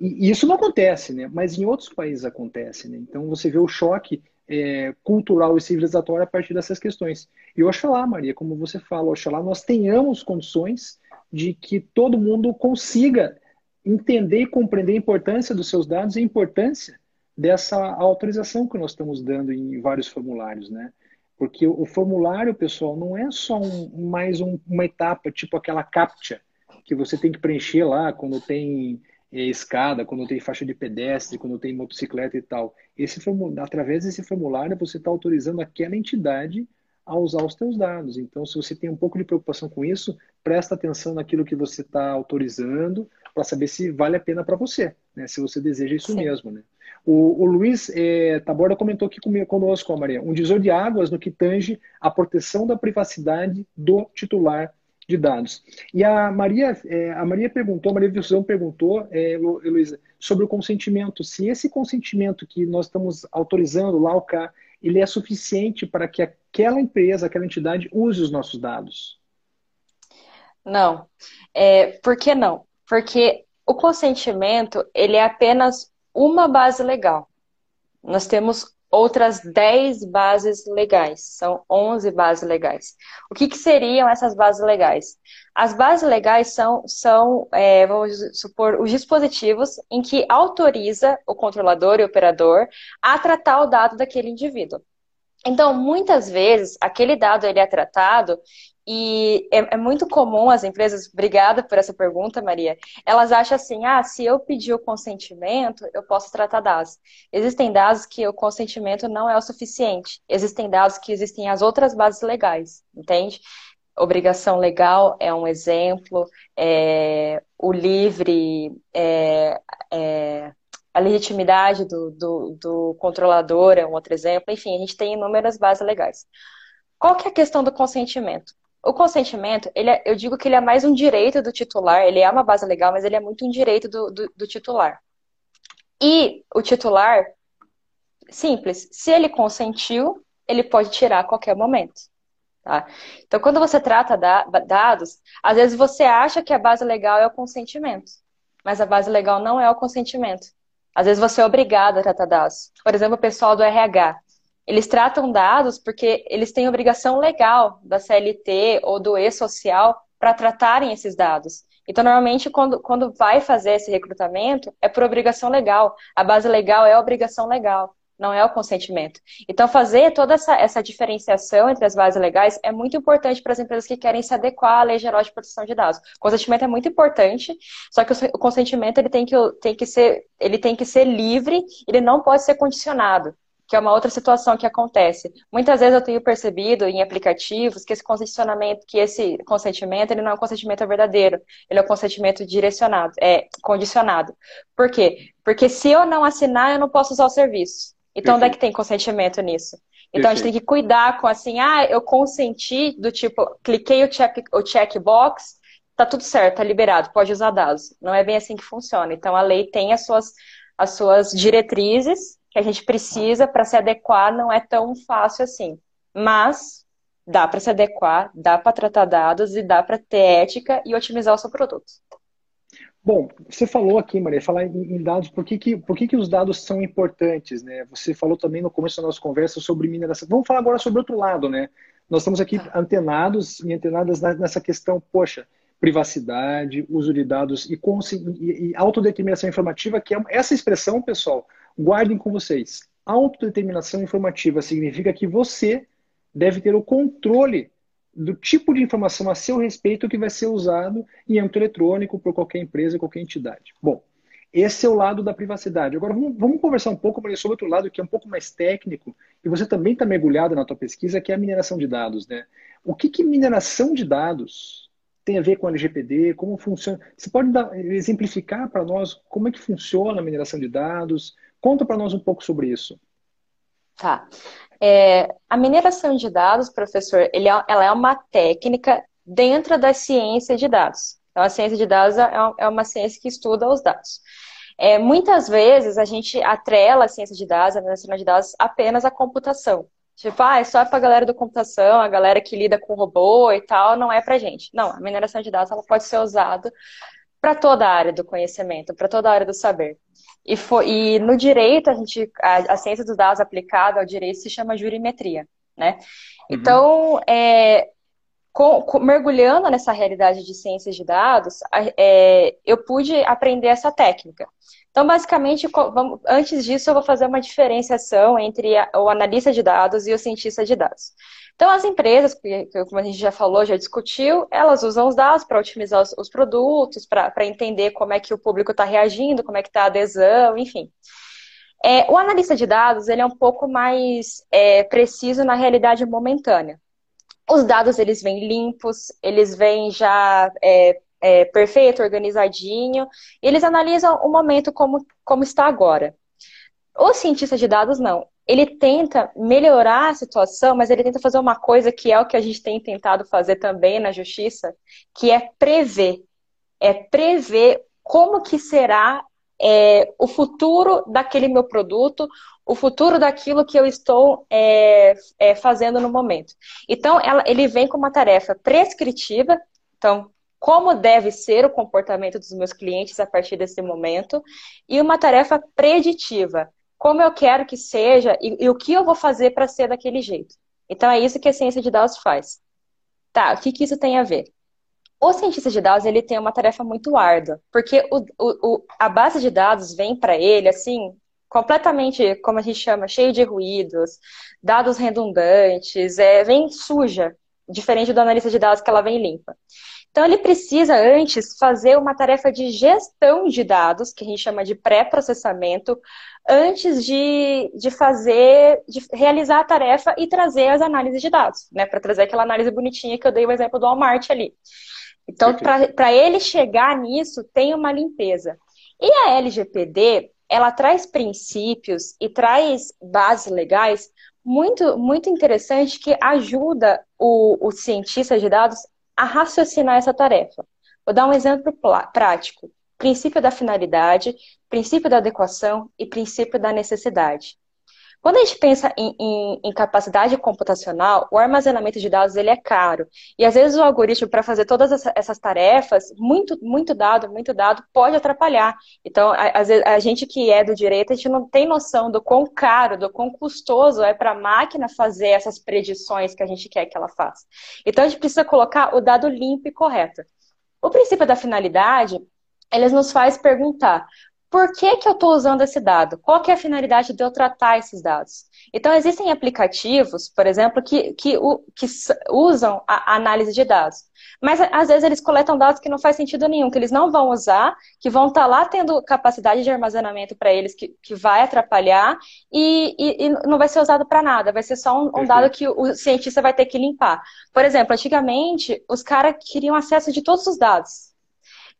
E, e, isso não acontece, né? mas em outros países acontece. Né? Então você vê o choque é, cultural e civilizatória a partir dessas questões. E oxalá, Maria, como você fala, oxalá nós tenhamos condições de que todo mundo consiga entender e compreender a importância dos seus dados e a importância dessa autorização que nós estamos dando em vários formulários, né? Porque o formulário, pessoal, não é só um, mais um, uma etapa, tipo aquela CAPTCHA, que você tem que preencher lá quando tem escada, quando tem faixa de pedestre, quando tem motocicleta e tal. Esse através desse formulário, você está autorizando aquela entidade a usar os seus dados. Então, se você tem um pouco de preocupação com isso, presta atenção naquilo que você está autorizando para saber se vale a pena para você, né? se você deseja isso Sim. mesmo. Né? O, o Luiz é, Taborda comentou aqui conosco, Maria, um divisor de águas no que tange a proteção da privacidade do titular de dados. E a Maria, é, a Maria perguntou, a Maria Vilsão perguntou, é, Luísa, sobre o consentimento. Se esse consentimento que nós estamos autorizando lá o cá, ele é suficiente para que aquela empresa, aquela entidade use os nossos dados? Não. É, por que não? Porque o consentimento, ele é apenas uma base legal. Nós temos outras 10 bases legais. São 11 bases legais. O que, que seriam essas bases legais? As bases legais são, são é, vamos supor, os dispositivos em que autoriza o controlador e o operador a tratar o dado daquele indivíduo. Então, muitas vezes, aquele dado ele é tratado e é, é, muito comum as empresas, obrigada por essa pergunta, Maria, elas acham assim, ah, se eu pedir o consentimento, eu posso tratar dados. Existem dados que o consentimento não é o suficiente. Existem dados que existem as outras bases legais, entende? Obrigação legal é um exemplo, é, o livre, é, é, a legitimidade do, do, do controlador é um outro exemplo. Enfim, a gente tem inúmeras bases legais. Qual que é a questão do consentimento? O consentimento, ele é, eu digo que ele é mais um direito do titular, ele é uma base legal, mas ele é muito um direito do, do, do titular. E o titular, simples, se ele consentiu, ele pode tirar a qualquer momento. Tá? Então, quando você trata da, dados, às vezes você acha que a base legal é o consentimento, mas a base legal não é o consentimento. Às vezes você é obrigado a tratar dados. Por exemplo, o pessoal do RH. Eles tratam dados porque eles têm obrigação legal da CLT ou do E-Social para tratarem esses dados. Então, normalmente, quando, quando vai fazer esse recrutamento, é por obrigação legal. A base legal é a obrigação legal, não é o consentimento. Então, fazer toda essa, essa diferenciação entre as bases legais é muito importante para as empresas que querem se adequar à Lei Geral de Proteção de Dados. O consentimento é muito importante, só que o consentimento ele tem que, tem que, ser, ele tem que ser livre, ele não pode ser condicionado que é uma outra situação que acontece. Muitas vezes eu tenho percebido em aplicativos que esse consentimento, que esse consentimento, ele não é um consentimento verdadeiro, ele é um consentimento direcionado, é condicionado. Por quê? Porque se eu não assinar, eu não posso usar o serviço. Então, onde é que tem consentimento nisso? Então, Perfeito. a gente tem que cuidar com assim, ah, eu consenti, do tipo, cliquei o check, o checkbox, tá tudo certo, tá liberado, pode usar dados. Não é bem assim que funciona. Então a lei tem as suas, as suas diretrizes que a gente precisa para se adequar, não é tão fácil assim. Mas dá para se adequar, dá para tratar dados e dá para ter ética e otimizar o seu produto. Bom, você falou aqui, Maria, falar em dados, por que, que, por que, que os dados são importantes, né? Você falou também no começo da nossa conversa sobre mineração. Vamos falar agora sobre outro lado, né? Nós estamos aqui tá. antenados e antenadas nessa questão, poxa, privacidade, uso de dados e, e, e autodeterminação informativa, que é essa expressão, pessoal, guardem com vocês. Autodeterminação informativa significa que você deve ter o controle do tipo de informação a seu respeito que vai ser usado em âmbito eletrônico por qualquer empresa, qualquer entidade. Bom, esse é o lado da privacidade. Agora vamos, vamos conversar um pouco sobre outro lado que é um pouco mais técnico e você também está mergulhado na tua pesquisa, que é a mineração de dados, né? O que, que mineração de dados tem a ver com a LGPD? Como funciona? Você pode dar, exemplificar para nós como é que funciona a mineração de dados? Conta para nós um pouco sobre isso. Tá. É, a mineração de dados, professor, ele é, ela é uma técnica dentro da ciência de dados. Então, a ciência de dados é, é uma ciência que estuda os dados. É, muitas vezes a gente atrela a ciência de dados, a mineração de dados, apenas à computação. Tipo, ah, é só para a galera da computação, a galera que lida com robô e tal, não é para gente. Não, a mineração de dados ela pode ser usada para toda a área do conhecimento, para toda a área do saber. E, for, e no direito, a, gente, a, a, ciência dos dados aplicada ao direito se chama jurimetria, né? Uhum. Então, é, com, com, mergulhando nessa realidade de ciências de dados, é, eu pude aprender essa técnica. Então, basicamente, vamos, antes disso, eu vou fazer uma diferenciação entre a, o analista de dados e o cientista de dados. Então, as empresas, como a gente já falou, já discutiu, elas usam os dados para otimizar os, os produtos, para entender como é que o público está reagindo, como é que está a adesão, enfim. É, o analista de dados ele é um pouco mais é, preciso na realidade momentânea. Os dados eles vêm limpos, eles vêm já é, é, perfeito, organizadinho, e eles analisam o momento como, como está agora. O cientista de dados não ele tenta melhorar a situação, mas ele tenta fazer uma coisa que é o que a gente tem tentado fazer também na justiça, que é prever. É prever como que será é, o futuro daquele meu produto, o futuro daquilo que eu estou é, é, fazendo no momento. Então, ela, ele vem com uma tarefa prescritiva, então, como deve ser o comportamento dos meus clientes a partir desse momento, e uma tarefa preditiva como eu quero que seja e, e o que eu vou fazer para ser daquele jeito. Então é isso que a ciência de dados faz. Tá, o que, que isso tem a ver? O cientista de dados ele tem uma tarefa muito árdua, porque o, o, a base de dados vem para ele assim completamente, como a gente chama, cheio de ruídos, dados redundantes, é, vem suja, diferente do analista de dados que ela vem limpa. Então, ele precisa antes fazer uma tarefa de gestão de dados, que a gente chama de pré-processamento, antes de, de fazer, de realizar a tarefa e trazer as análises de dados, né? Para trazer aquela análise bonitinha que eu dei o exemplo do Walmart ali. Então, para ele chegar nisso, tem uma limpeza. E a LGPD, ela traz princípios e traz bases legais muito, muito interessante que ajuda o, o cientista de dados a raciocinar essa tarefa. Vou dar um exemplo prático: princípio da finalidade, princípio da adequação e princípio da necessidade. Quando a gente pensa em, em, em, capacidade computacional, o armazenamento de dados ele é caro. E às vezes o algoritmo, para fazer todas essas tarefas, muito, muito dado, muito dado, pode atrapalhar. Então, vezes, a gente que é do direito, a gente não tem noção do quão caro, do quão custoso é para a máquina fazer essas predições que a gente quer que ela faça. Então, a gente precisa colocar o dado limpo e correto. O princípio da finalidade, ele nos faz perguntar por que, que eu estou usando esse dado? Qual que é a finalidade de eu tratar esses dados? Então, existem aplicativos, por exemplo, que, que, que usam a análise de dados. Mas, às vezes, eles coletam dados que não faz sentido nenhum, que eles não vão usar, que vão estar tá lá tendo capacidade de armazenamento para eles, que, que vai atrapalhar, e, e, e não vai ser usado para nada, vai ser só um, um dado que o cientista vai ter que limpar. Por exemplo, antigamente, os caras queriam acesso de todos os dados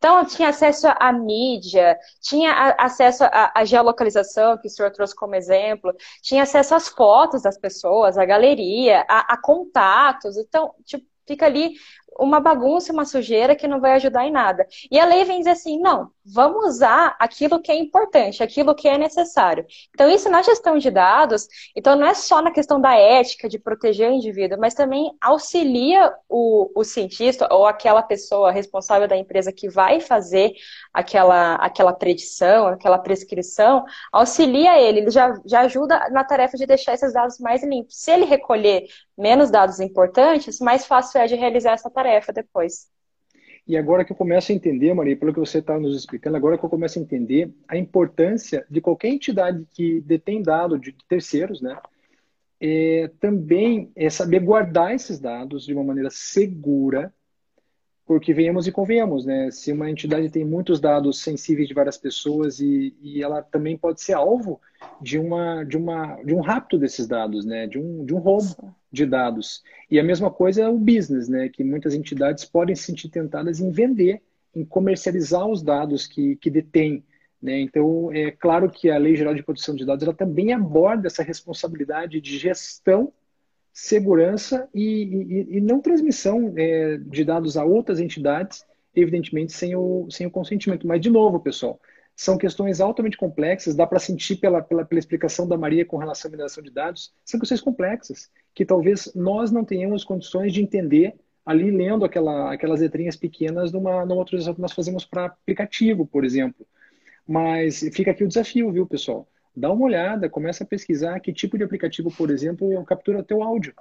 então, tinha acesso à mídia, tinha acesso à, geolocalização, que o senhor trouxe como exemplo, tinha acesso às fotos das pessoas, à galeria, a, a contatos. Então, tipo, fica ali uma bagunça, uma sujeira que não vai ajudar em nada. E a lei vem dizer assim: não, vamos usar aquilo que é importante, aquilo que é necessário. Então, isso na gestão de dados, então não é só na questão da ética, de proteger o indivíduo, mas também auxilia o, o cientista ou aquela pessoa responsável da empresa que vai fazer aquela, aquela predição, aquela prescrição, auxilia ele, ele já, já ajuda na tarefa de deixar esses dados mais limpos. Se ele recolher menos dados importantes, mais fácil é de realizar essa tarefa depois. E agora que eu começo a entender, Maria, pelo que você está nos explicando, agora que eu começo a entender a importância de qualquer entidade que detém dados de terceiros, né? É, também é saber guardar esses dados de uma maneira segura, porque venhamos e convenhamos, né? Se uma entidade tem muitos dados sensíveis de várias pessoas e, e ela também pode ser alvo de uma de uma de um rapto desses dados, né? De um de um roubo de dados. E a mesma coisa é o business, né? Que muitas entidades podem se sentir tentadas em vender, em comercializar os dados que que detêm. Né? Então, é claro que a Lei Geral de Proteção de Dados ela também aborda essa responsabilidade de gestão segurança e, e, e não transmissão é, de dados a outras entidades, evidentemente sem o, sem o consentimento. Mas, de novo, pessoal, são questões altamente complexas, dá para sentir pela, pela, pela, explicação da Maria com relação à mineração de dados, são questões complexas, que talvez nós não tenhamos condições de entender ali lendo aquela, aquelas letrinhas pequenas numa, numa outra que nós fazemos para aplicativo, por exemplo. Mas fica aqui o desafio, viu, pessoal? Dá uma olhada, começa a pesquisar que tipo de aplicativo, por exemplo, captura teu áudio.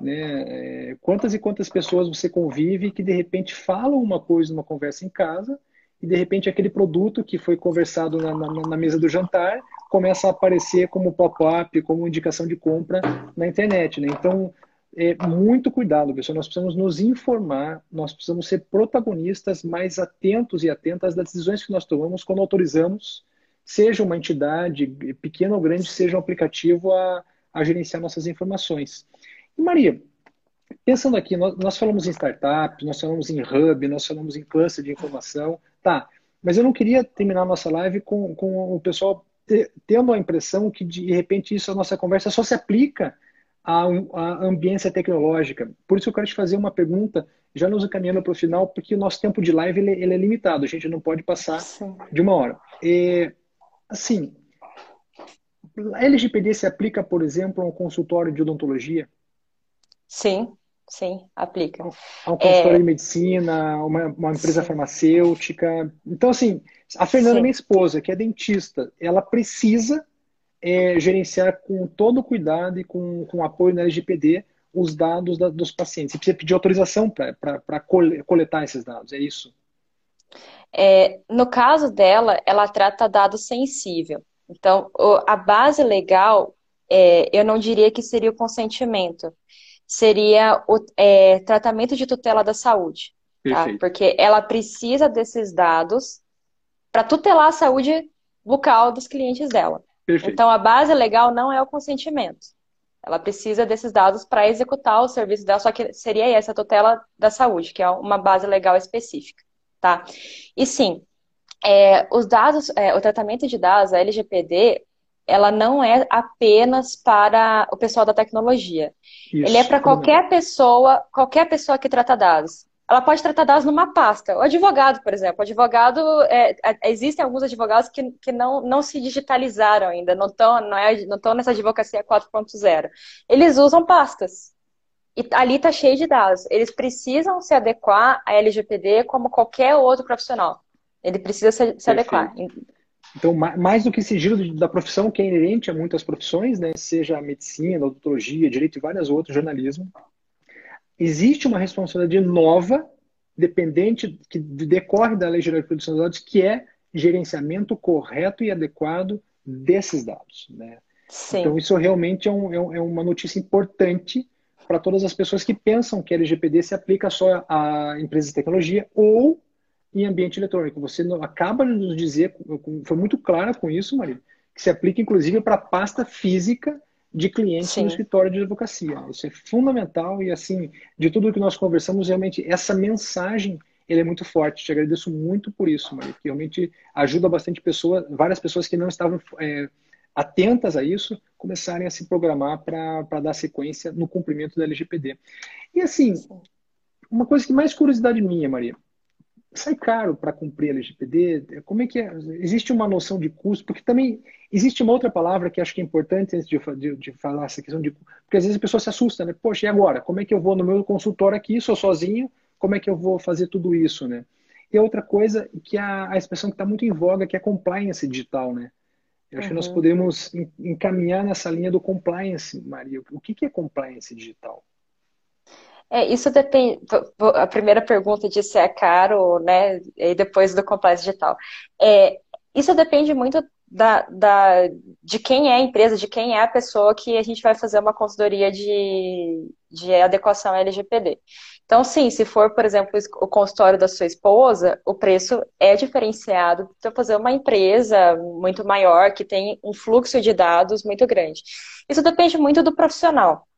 Né? É, quantas e quantas pessoas você convive que de repente falam uma coisa numa conversa em casa e de repente aquele produto que foi conversado na, na, na mesa do jantar começa a aparecer como pop-up, como indicação de compra na internet. Né? Então, é, muito cuidado, pessoal. Nós precisamos nos informar, nós precisamos ser protagonistas mais atentos e atentas das decisões que nós tomamos quando autorizamos seja uma entidade, pequena ou grande, seja um aplicativo a, a gerenciar nossas informações. E Maria, pensando aqui, nós, nós, falamos em startup, nós falamos em hub, nós falamos em cluster de informação, tá, mas eu não queria terminar a nossa live com, com o pessoal tendo a impressão que de repente isso, a nossa conversa só se aplica à, à ambiência tecnológica. Por isso eu quero te fazer uma pergunta, já nos encaminhando para o final, porque o nosso tempo de live ele, ele, é limitado, a gente não pode passar Sim. de uma hora. E, Assim, a LGPD se aplica, por exemplo, a um consultório de odontologia? Sim, sim, aplica. A um consultório é... de medicina, uma, uma empresa sim. farmacêutica. Então, assim, a Fernanda, sim. minha esposa, que é dentista, ela precisa é, gerenciar com todo o cuidado e com, com apoio na LGPD os dados da, dos pacientes. Você precisa pedir autorização para coletar esses dados, é isso? É, no caso dela, ela trata dado sensível. Então, a base legal, é, eu não diria que seria o consentimento, seria o é, tratamento de tutela da saúde. Tá? Porque ela precisa desses dados para tutelar a saúde bucal dos clientes dela. Perfeito. Então, a base legal não é o consentimento. Ela precisa desses dados para executar o serviço dela, só que seria essa tutela da saúde, que é uma base legal específica tá? E sim, é, os dados, é, o tratamento de dados, a LGPD, ela não é apenas para o pessoal da tecnologia. Isso, Ele é para qualquer pessoa, qualquer pessoa que trata dados. Ela pode tratar dados numa pasta. O advogado, por exemplo. O advogado, é, é existem alguns advogados que, que não, não se digitalizaram ainda, não estão não é, não nessa advocacia 4.0. Eles usam pastas. E ali está cheio de dados. Eles precisam se adequar à LGPD como qualquer outro profissional. Ele precisa se, se adequar. Então, mais do que sigilo da profissão, que é inerente a muitas profissões, né, seja a medicina, a odontologia, direito e várias outras, jornalismo, existe uma responsabilidade nova, dependente, que decorre da Lei Geral de Proteção de Dados, que é gerenciamento correto e adequado desses dados. Né? Então, isso realmente é, um, é, é uma notícia importante para todas as pessoas que pensam que LGPD se aplica só a empresas de tecnologia ou em ambiente eletrônico. Você acaba de nos dizer, foi muito clara com isso, Maria, que se aplica inclusive para pasta física de clientes Sim. no escritório de advocacia. Isso é fundamental e, assim, de tudo que nós conversamos, realmente, essa mensagem ele é muito forte. Te agradeço muito por isso, Maria, que realmente ajuda bastante pessoas, várias pessoas que não estavam é, atentas a isso, começarem a se programar para dar sequência no cumprimento da LGPD. E assim, uma coisa que mais curiosidade minha, Maria. Sai caro para cumprir a LGPD? Como é que é? Existe uma noção de custo? Porque também existe uma outra palavra que acho que é importante antes de, de, de falar essa questão de. Porque às vezes a pessoa se assusta, né? Poxa, e agora? Como é que eu vou no meu consultório aqui, sou sozinho, como é que eu vou fazer tudo isso, né? E outra coisa que a, a expressão que está muito em voga, que é compliance digital, né? Eu acho uhum. que nós podemos encaminhar nessa linha do compliance, Maria. O que, que é compliance digital? É, isso depende. A primeira pergunta de se é caro, né? E depois do compliance digital. É, isso depende muito da, da, de quem é a empresa, de quem é a pessoa que a gente vai fazer uma consultoria de, de adequação LGPD. Então, sim, se for, por exemplo, o consultório da sua esposa, o preço é diferenciado para fazer uma empresa muito maior, que tem um fluxo de dados muito grande. Isso depende muito do profissional.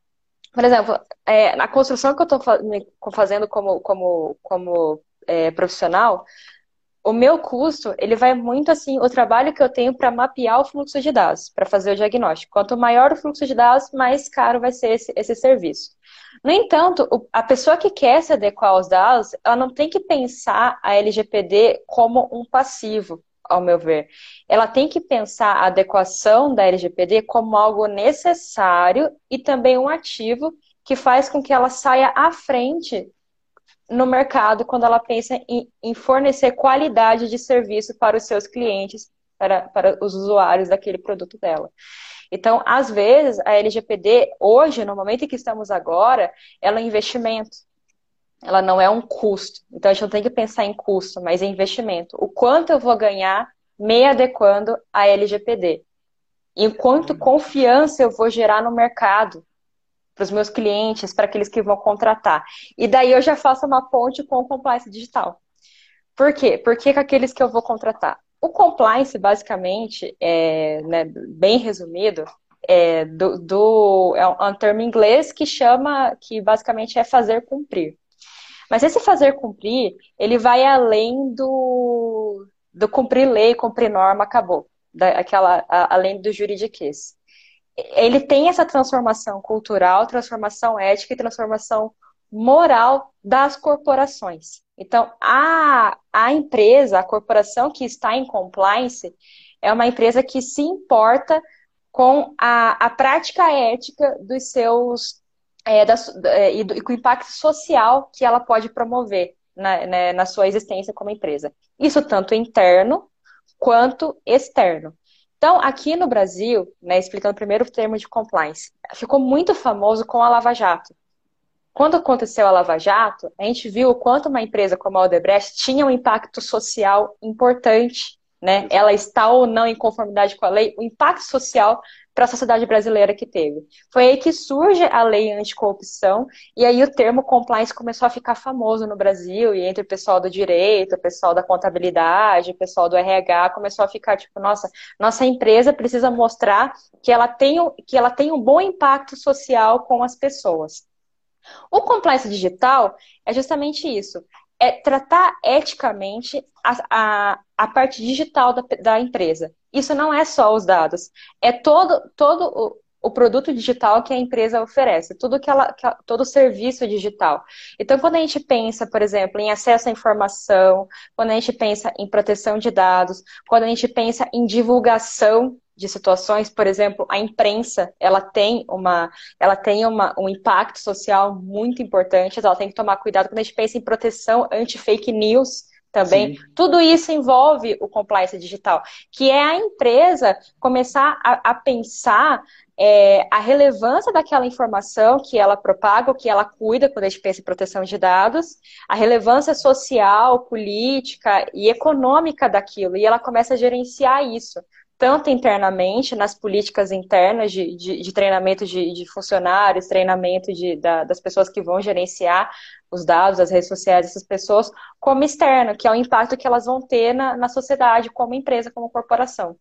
Por exemplo, é, na construção que eu estou fazendo como, como, como é, profissional, o meu custo, ele vai muito assim, o trabalho que eu tenho para mapear o fluxo de dados, para fazer o diagnóstico. Quanto maior o fluxo de dados, mais caro vai ser esse, esse serviço. No entanto, a pessoa que quer se adequar aos dados, ela não tem que pensar a LGPD como um passivo, ao meu ver. Ela tem que pensar a adequação da LGPD como algo necessário e também um ativo que faz com que ela saia à frente no mercado quando ela pensa em, em fornecer qualidade de serviço para os seus clientes, para, para os usuários daquele produto dela. Então, às vezes, a LGPD, hoje, no momento em que estamos agora, ela é um investimento. Ela não é um custo. Então, a gente não tem que pensar em custo, mas em investimento. O quanto eu vou ganhar me adequando à LGPD. E quanto confiança eu vou gerar no mercado para os meus clientes, para aqueles que vão contratar. E daí eu já faço uma ponte com o compliance digital. Por quê? Porque com aqueles que eu vou contratar. O compliance, basicamente, é, né, bem resumido, é, do, do, é um termo em inglês que chama, que basicamente é fazer cumprir. Mas esse fazer cumprir, ele vai além do, do cumprir lei, cumprir norma, acabou. Da, aquela, a, além do juridiquês ele tem essa transformação cultural, transformação ética e transformação moral das corporações. Então, a, a empresa, a corporação que está em compliance, é uma empresa que se importa com a, a prática ética dos seus é, é, e, do, e, com o impacto social que ela pode promover na, né, na sua existência como empresa. Isso tanto interno quanto externo. Então, aqui no Brasil, né, explicando primeiro o termo de compliance, ficou muito famoso com a Lava Jato. Quando aconteceu a Lava Jato, a gente viu o quanto uma empresa como a Odebrecht tinha um impacto social importante, né? Ela está ou não em conformidade com a lei, o impacto social para a sociedade brasileira que teve. Foi aí que surge a lei anticorrupção, e aí o termo compliance começou a ficar famoso no Brasil, e entre o pessoal do direito, o pessoal da contabilidade, o pessoal do RH, começou a ficar tipo, nossa, nossa empresa precisa mostrar que ela tem, que ela tem um bom impacto social com as pessoas. O compliance digital é justamente isso. É tratar eticamente a, a, a parte digital da, da empresa. Isso não é só os dados, é todo, todo o, o produto digital que a empresa oferece, tudo que ela, que, todo o serviço digital. Então, quando a gente pensa, por exemplo, em acesso à informação, quando a gente pensa em proteção de dados, quando a gente pensa em divulgação de situações, por exemplo, a imprensa, ela tem uma, ela tem uma, um impacto social muito importante, ela tem que tomar cuidado quando a gente pensa em proteção anti-fake news, também. Sim. Tudo isso envolve o compliance digital, que é a empresa começar a, a pensar é, a relevância daquela informação que ela propaga, o que ela cuida quando a gente pensa em proteção de dados, a relevância social, política e econômica daquilo, e ela começa a gerenciar isso tanto internamente, nas políticas internas de, de, de treinamento de, de, funcionários, treinamento de, da, das pessoas que vão gerenciar os dados, as redes sociais dessas pessoas, como externo, que é o impacto que elas vão ter na, na sociedade, como empresa, como corporação.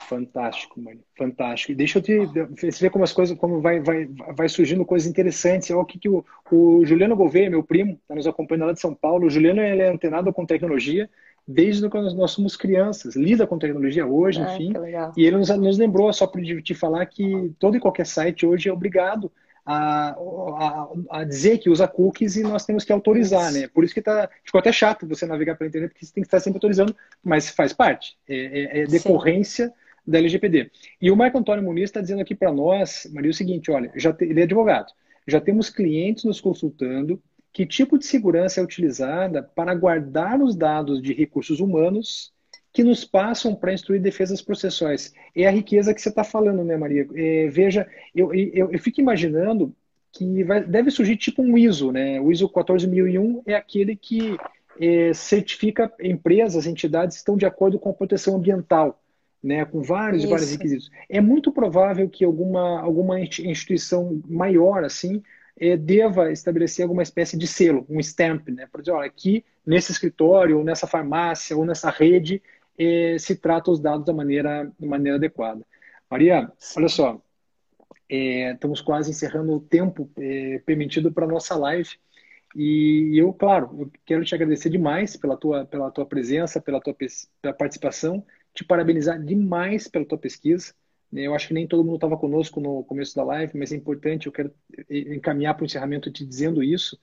Fantástico, mano. Fantástico. Deixa eu te. Você vê como as coisas, como vai, vai, vai surgindo coisas interessantes. Olha o que, que o, o Juliano Gouveia, meu primo, está nos acompanhando lá de São Paulo. O Juliano ele é antenado com tecnologia desde quando nós somos crianças, lida com tecnologia hoje, enfim. E ele nos, nos lembrou, só para te falar, que todo e qualquer site hoje é obrigado a, a, a, dizer que usa cookies e nós temos que autorizar, né? Por isso que tá, ficou até chato você navegar pela internet, porque você tem que estar sempre autorizando, mas faz parte, é, é, é decorrência Sim. da LGPD. E o Marco Antônio Muniz está dizendo aqui para nós, Maria, o seguinte, olha, já te, ele é advogado, já temos clientes nos consultando que tipo de segurança é utilizada para guardar os dados de recursos humanos que nos passam para instruir defesas processuais. É a riqueza que você está falando, né, Maria? É, veja, eu, eu, eu, fico imaginando que vai, deve surgir tipo um ISO, né? O ISO 14001 é aquele que é, certifica empresas, entidades que estão de acordo com a proteção ambiental, né? Com vários e vários requisitos. É muito provável que alguma, alguma instituição maior, assim, é, deva estabelecer alguma espécie de selo, um stamp, né? Por dizer, olha, aqui nesse escritório, ou nessa farmácia, ou nessa rede, eh, se trata os dados da maneira, da maneira adequada. Maria, olha só, eh, estamos quase encerrando o tempo eh, permitido para a nossa live. E eu, claro, eu quero te agradecer demais pela tua, pela tua presença, pela tua pela participação, te parabenizar demais pela tua pesquisa. Eu acho que nem todo mundo estava conosco no começo da live, mas é importante, eu quero encaminhar para o encerramento te dizendo isso.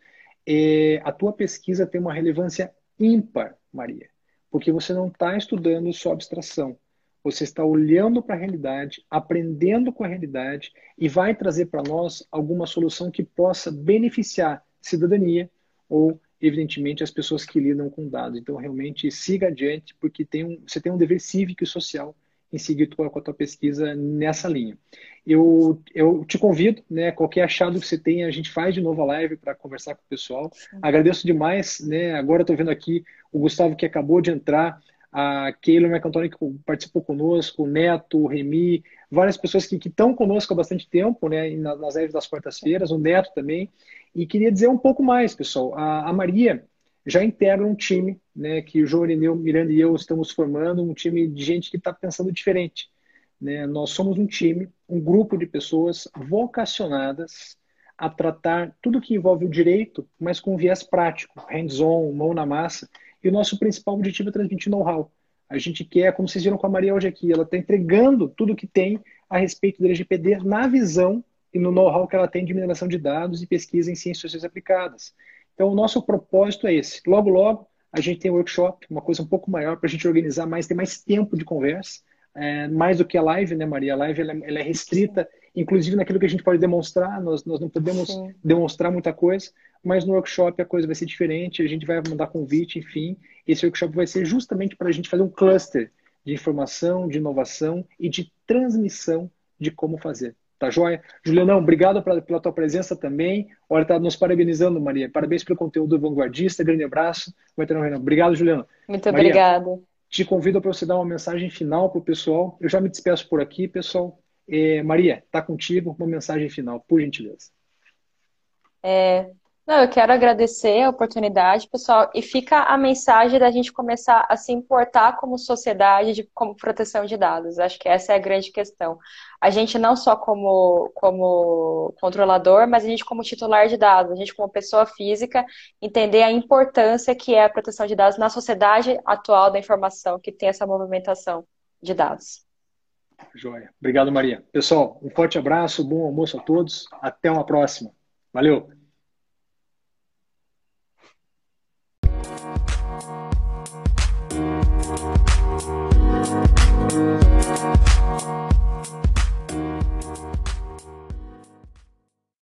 É, a tua pesquisa tem uma relevância ímpar, Maria porque você não está estudando só abstração. Você está olhando para a realidade, aprendendo com a realidade e vai trazer para nós alguma solução que possa beneficiar cidadania ou, evidentemente, as pessoas que lidam com dados. Então, realmente, siga adiante, porque tem um, você tem um dever cívico e social em seguir com a tua pesquisa nessa linha. Eu, eu te convido, né, qualquer achado que você tenha, a gente faz de novo a live para conversar com o pessoal. Sim. Agradeço demais, né, agora estou vendo aqui o Gustavo que acabou de entrar, a Keila Mercantoni que participou conosco, o Neto, o Remy, várias pessoas que estão conosco há bastante tempo, né, nas lives das quartas-feiras, o Neto também. E queria dizer um pouco mais, pessoal. A, a Maria, já integra um time, né, que o João Irineu, Miranda e eu estamos formando, um time de gente que está pensando diferente. Né? Nós somos um time, um grupo de pessoas vocacionadas a tratar tudo que envolve o direito, mas com viés prático, hands-on, mão na massa. E o nosso principal objetivo é transmitir know-how. A gente quer, como vocês viram com a Maria hoje aqui, ela está entregando tudo que tem a respeito do LGPD na visão e no know-how que ela tem de mineração de dados e pesquisa em ciências sociais aplicadas. Então, o nosso propósito é esse. Logo, logo, a gente tem um workshop, uma coisa um pouco maior para a gente organizar mais, ter mais tempo de conversa, é, mais do que a live, né, Maria? A live ela, ela é restrita, inclusive naquilo que a gente pode demonstrar, nós, nós não podemos Sim. demonstrar muita coisa, mas no workshop a coisa vai ser diferente, a gente vai mandar convite, enfim. Esse workshop vai ser justamente para a gente fazer um cluster de informação, de inovação e de transmissão de como fazer. Tá joia? Julianão, obrigado pela, pela tua presença também. Olha, tá nos parabenizando, Maria. Parabéns pelo conteúdo vanguardista. Grande abraço. Obrigado, Juliana. Muito Maria, obrigada. Te convido para você dar uma mensagem final para o pessoal. Eu já me despeço por aqui, pessoal. É, Maria, tá contigo. Uma mensagem final, por gentileza. É, não, eu quero agradecer a oportunidade, pessoal, e fica a mensagem da gente começar a se importar como sociedade de, como proteção de dados. Acho que essa é a grande questão. A gente não só como, como controlador, mas a gente como titular de dados, a gente como pessoa física, entender a importância que é a proteção de dados na sociedade atual da informação, que tem essa movimentação de dados. Joia. Obrigado, Maria. Pessoal, um forte abraço, bom almoço a todos. Até uma próxima. Valeu!